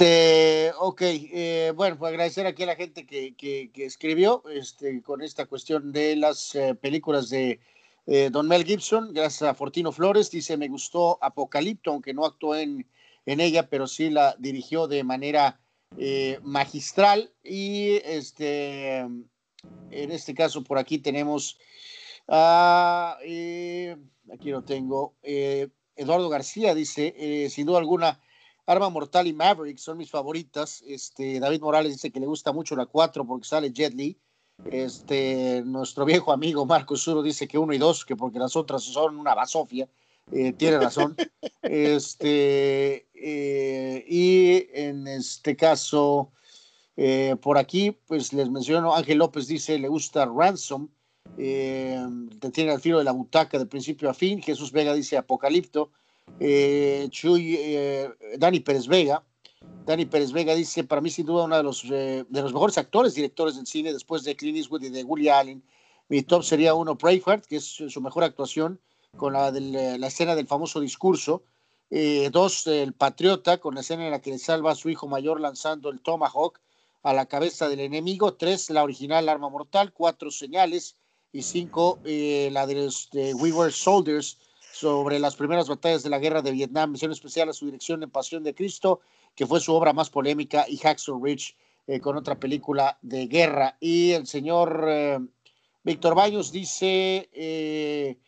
Este, ok, eh, bueno, pues agradecer aquí a la gente que, escribió este, con esta cuestión de las eh, películas de eh, Don Mel Gibson, gracias a Fortino Flores, dice, me gustó Apocalipto, aunque no actuó en, en ella, pero sí la dirigió de manera magistral. Y este, en este caso por aquí tenemos, a, aquí lo tengo, Eduardo García dice, sin duda alguna, Arma Mortal y Maverick son mis favoritas. Este, David Morales dice que le gusta mucho la 4 porque sale Jet Li. Este, nuestro viejo amigo Marco Suro dice que 1 y 2, que porque las otras son una basofia. Eh, tiene razón. Este, eh, y en este caso, eh, por aquí, pues les menciono, Ángel López dice, le gusta Ransom, te tiene al filo de la butaca de principio a fin. Jesús Vega dice Apocalipto. Eh, Chuy, eh, Dani Pérez Vega. Dani Pérez Vega dice, para mí sin duda uno de los, eh, de los mejores actores, directores del cine, después de Clint Eastwood y de Woody Allen. Mi top sería uno, Braveheart, que es su mejor actuación, con la, la escena del famoso discurso. dos, El Patriota, con la escena en la que le salva a su hijo mayor lanzando el Tomahawk a la cabeza del enemigo. Tres, la original Arma Mortal. Cuatro, Señales. Y cinco, la de We Were Soldiers, sobre las primeras batallas de la guerra de Vietnam, misión especial a su dirección en Pasión de Cristo, que fue su obra más polémica, y Hacksaw Ridge eh, con otra película de guerra. Y el señor eh, Víctor Baños dice, eh,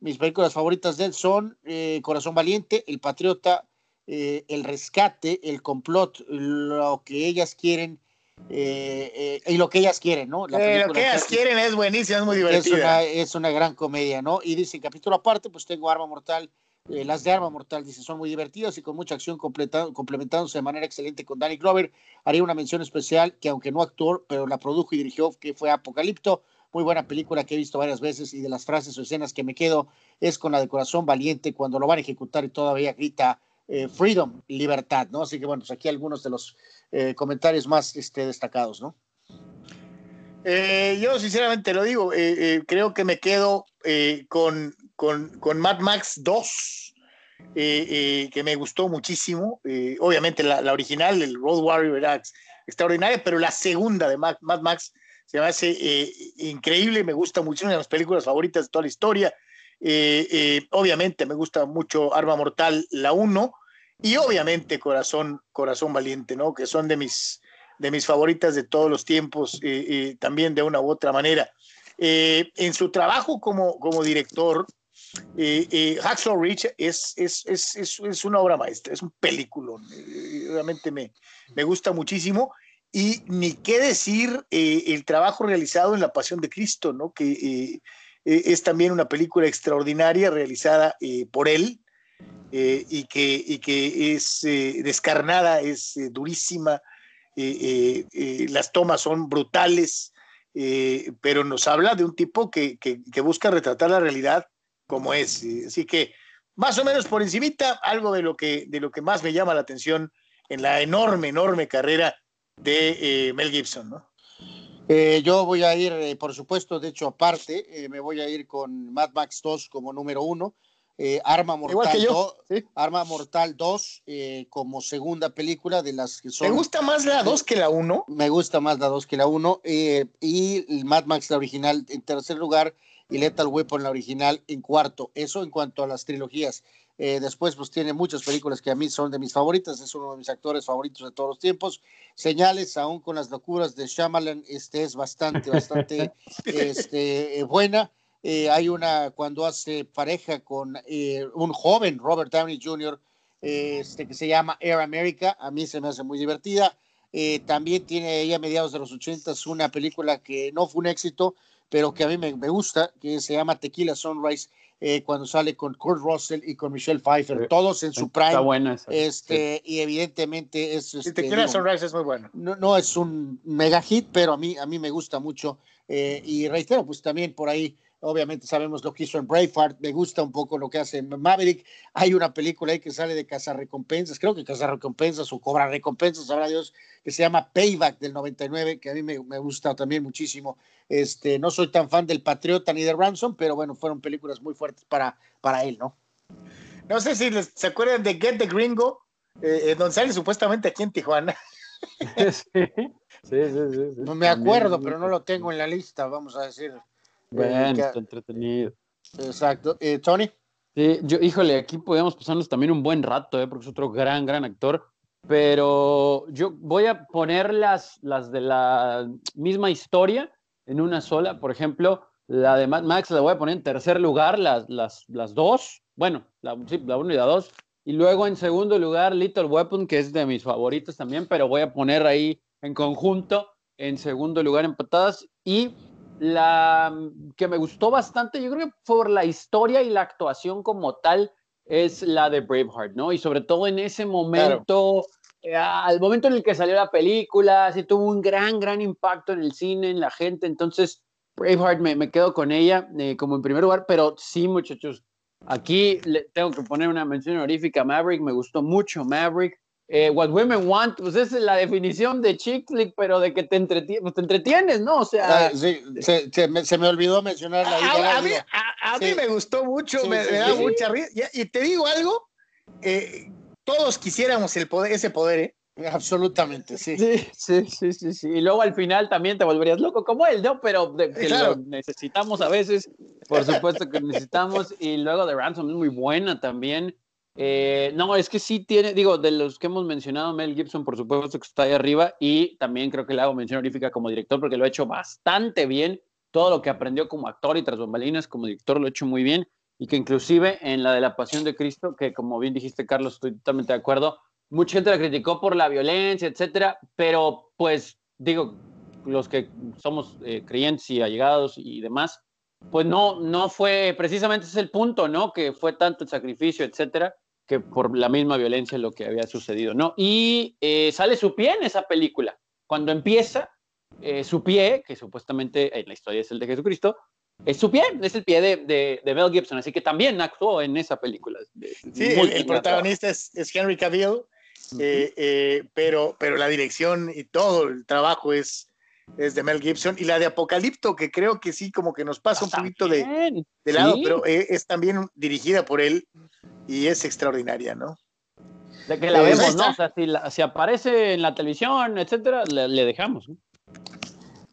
mis películas favoritas de él son Corazón Valiente, El Patriota, El Rescate, El Complot, lo que ellas quieren eh, eh, y lo que ellas quieren, ¿no? lo que ellas quieren es buenísima, es muy divertida. Es una, gran comedia, ¿no? Y dice, capítulo aparte, pues tengo Arma Mortal, eh, las de Arma Mortal, dice, son muy divertidas y con mucha acción complementándose de manera excelente con Danny Glover. Haría una mención especial que aunque no actuó, pero la produjo y dirigió, que fue Apocalipto. Muy buena película que he visto varias veces y de las frases o escenas que me quedo es con la de corazón valiente cuando lo van a ejecutar y todavía grita freedom, libertad, ¿no? Así que bueno, pues aquí algunos de los eh, comentarios más este, destacados, ¿no? Eh, yo sinceramente lo digo, eh, creo que me quedo con, con, con, Mad Max 2, que me gustó muchísimo. obviamente la, original, el Road Warrior, era extraordinaria, pero la segunda de Mad, Max se me hace increíble, me gusta mucho, una de las películas favoritas de toda la historia. obviamente me gusta mucho Arma Mortal, la 1, y obviamente Corazón, Corazón Valiente, ¿no? Que son de mis, de mis favoritas de todos los tiempos, eh, también de una u otra manera. Eh, en su trabajo como, como director, eh, eh Hacksaw Ridge es, es, es, es, una obra maestra, es un película, realmente me, me gusta muchísimo. Y ni qué decir el trabajo realizado en La Pasión de Cristo, ¿no? que es también una película extraordinaria realizada por él, eh, y, que, y que es eh, descarnada, es eh, durísima, las tomas son brutales, pero nos habla de un tipo que, que, que, busca retratar la realidad como es. Así que más o menos por encimita, algo de lo que, de lo que más me llama la atención en la enorme, enorme carrera de Mel Gibson, ¿no? yo voy a ir, por supuesto, de hecho, aparte, me voy a ir con Mad Max 2 como número uno. Eh, Arma Mortal 2, Arma Mortal 2 eh, como segunda película de las que son. ¿Te gusta más la 2 que la 1? Me gusta más la 2 que la 1. Eh, y Mad Max, la original, en tercer lugar. Y Lethal Weapon, la original, en cuarto. Eso en cuanto a las trilogías. después, pues tiene muchas películas que a mí son de mis favoritas. Es uno de mis actores favoritos de todos los tiempos. Señales, aún con las locuras de Shyamalan, este es bastante, bastante este, buena. Eh, hay una cuando hace pareja con eh, un joven Robert Downey Jr. este, que se llama Air America, a mí se me hace muy divertida. Eh, también tiene ella a mediados de los 80 una película que no fue un éxito, pero que a mí me, gusta, que se llama Tequila Sunrise, cuando sale con Kurt Russell y con Michelle Pfeiffer, todos en su prime. Está buena esa. Este, Y evidentemente es... Este, Tequila Sunrise es muy bueno. No, no, es un mega hit, pero a mí, a mí me gusta mucho. y reitero, pues también por ahí Obviamente sabemos lo que hizo en Braveheart, me gusta un poco lo que hace en Maverick. Hay una película ahí que sale de recompensas, creo que recompensas o cobra recompensas, sabrá Dios, que se llama Payback del 99, que a mí me, me, gusta también muchísimo. Este, no soy tan fan del Patriota ni de Ransom, pero bueno, fueron películas muy fuertes para, para él, ¿no? No sé si se acuerdan de Get the Gringo, eh, donde sale supuestamente aquí en Tijuana. sí, sí, sí, No me acuerdo, pero no lo tengo en la lista, vamos a decir. Bueno, está entretenido. Exacto. Eh, Tony. Sí, yo, híjole, aquí podemos pasarnos también un buen rato, ¿eh? porque es otro gran, gran actor. Pero yo voy a poner las, las de la misma historia en una sola. Por ejemplo, la de Mad Max la voy a poner en tercer lugar, las, las, las dos. Bueno, la, sí, la uno y la dos. Y luego en segundo lugar, Little Weapon, que es de mis favoritos también, pero voy a poner ahí en conjunto, en segundo lugar empatadas. Y la que me gustó bastante, yo creo que por la historia y la actuación como tal, es la de Braveheart, ¿no? Y sobre todo en ese momento, eh, al momento en el que salió la película, sí tuvo un gran, gran impacto en el cine, en la gente. Entonces, Braveheart me, me quedo con ella eh, como en primer lugar, pero sí, muchachos, aquí le tengo que poner una mención honorífica a Maverick, me gustó mucho Maverick. Eh, what Women Want, pues esa es la definición de chick flick, pero de que te, entretienes, pues te entretienes, ¿no? O sea. Ah, sí, se, me, olvidó mencionar la A, a, mí, a, mí, me gustó mucho, me, da mucha risa. Y, te digo algo, eh, todos quisiéramos el poder, ese poder, ¿eh? Absolutamente, sí. Sí, sí, sí, sí, Y luego al final también te volverías loco como él, ¿no? Pero que lo necesitamos a veces, por supuesto que necesitamos. Y luego de Ransom es muy buena también. Eh, no, es que sí tiene, digo, de los que hemos mencionado, Mel Gibson, por supuesto que está ahí arriba, y también creo que le hago mención honorífica como director, porque lo ha hecho bastante bien. Todo lo que aprendió como actor y tras bambalinas como director lo ha hecho muy bien, y que inclusive en la de la Pasión de Cristo, que como bien dijiste, Carlos, estoy totalmente de acuerdo, mucha gente la criticó por la violencia, etcétera, pero pues digo, los que somos eh, creyentes y allegados y demás, pues no, no fue, precisamente ese es el punto, ¿no? Que fue tanto el sacrificio, etcétera, que por la misma violencia lo que había sucedido, ¿no? Y eh, sale su pie en esa película. Cuando empieza, eh, su pie, que supuestamente en la historia es el de Jesucristo, es su pie, es el pie de, de, de Mel Gibson, así que también actuó en esa película. Sí, el, protagonista es, es, Henry Cavill, eh, pero, pero la dirección y todo el trabajo es, es de Mel Gibson, y la de Apocalipto, que creo que sí, como que nos pasa un poquito de, de lado, pero eh, es, también dirigida por él y es extraordinaria, ¿no? De que la pues vemos, ¿no? O sea, si, si, aparece en la televisión, etcétera, le, dejamos.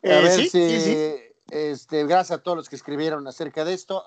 Eh, a ver sí, si, sí, Este, gracias a todos los que escribieron acerca de esto.